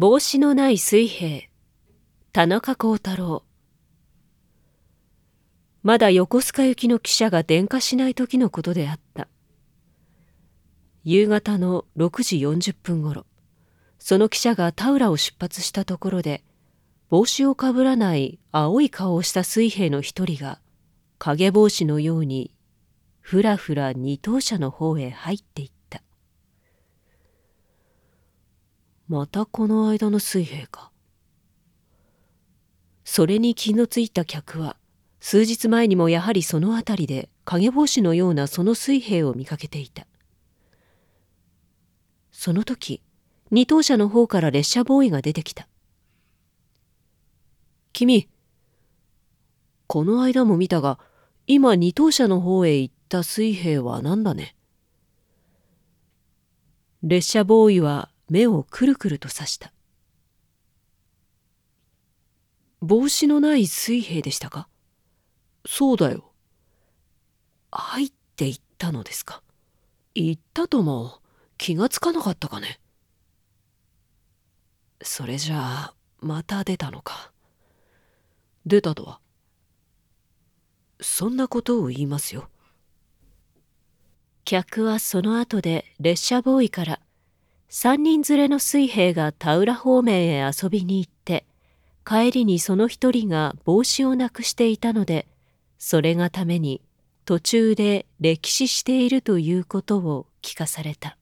帽子のない水兵田中幸太郎。まだ横須賀行きの汽車が電化しない時のことであった。夕方の6時40分ごろその汽車が田浦を出発したところで帽子をかぶらない青い顔をした水兵の一人が影帽子のようにふらふら二等車の方へ入っていった。またこの間の水兵か。それに気のついた客は数日前にもやはりその辺りで影帽子のようなその水兵を見かけていた。その時二等車の方から列車ボーイが出てきた「君この間も見たが今二等車の方へ行った水兵は何だね?」列車ボーイは目をくるくるとさした帽子のない水兵でしたか？そうだよ。入っていったのですか？行ったとも気がつかなかったかね？それじゃあまた出たのか。出たとは？そんなことを言いますよ。客はその後で列車ボーイから三人連れの水兵が田浦方面へ遊びに行って帰りにその一人が帽子をなくしていたのでそれがために途中で歴史しているということを聞かされた。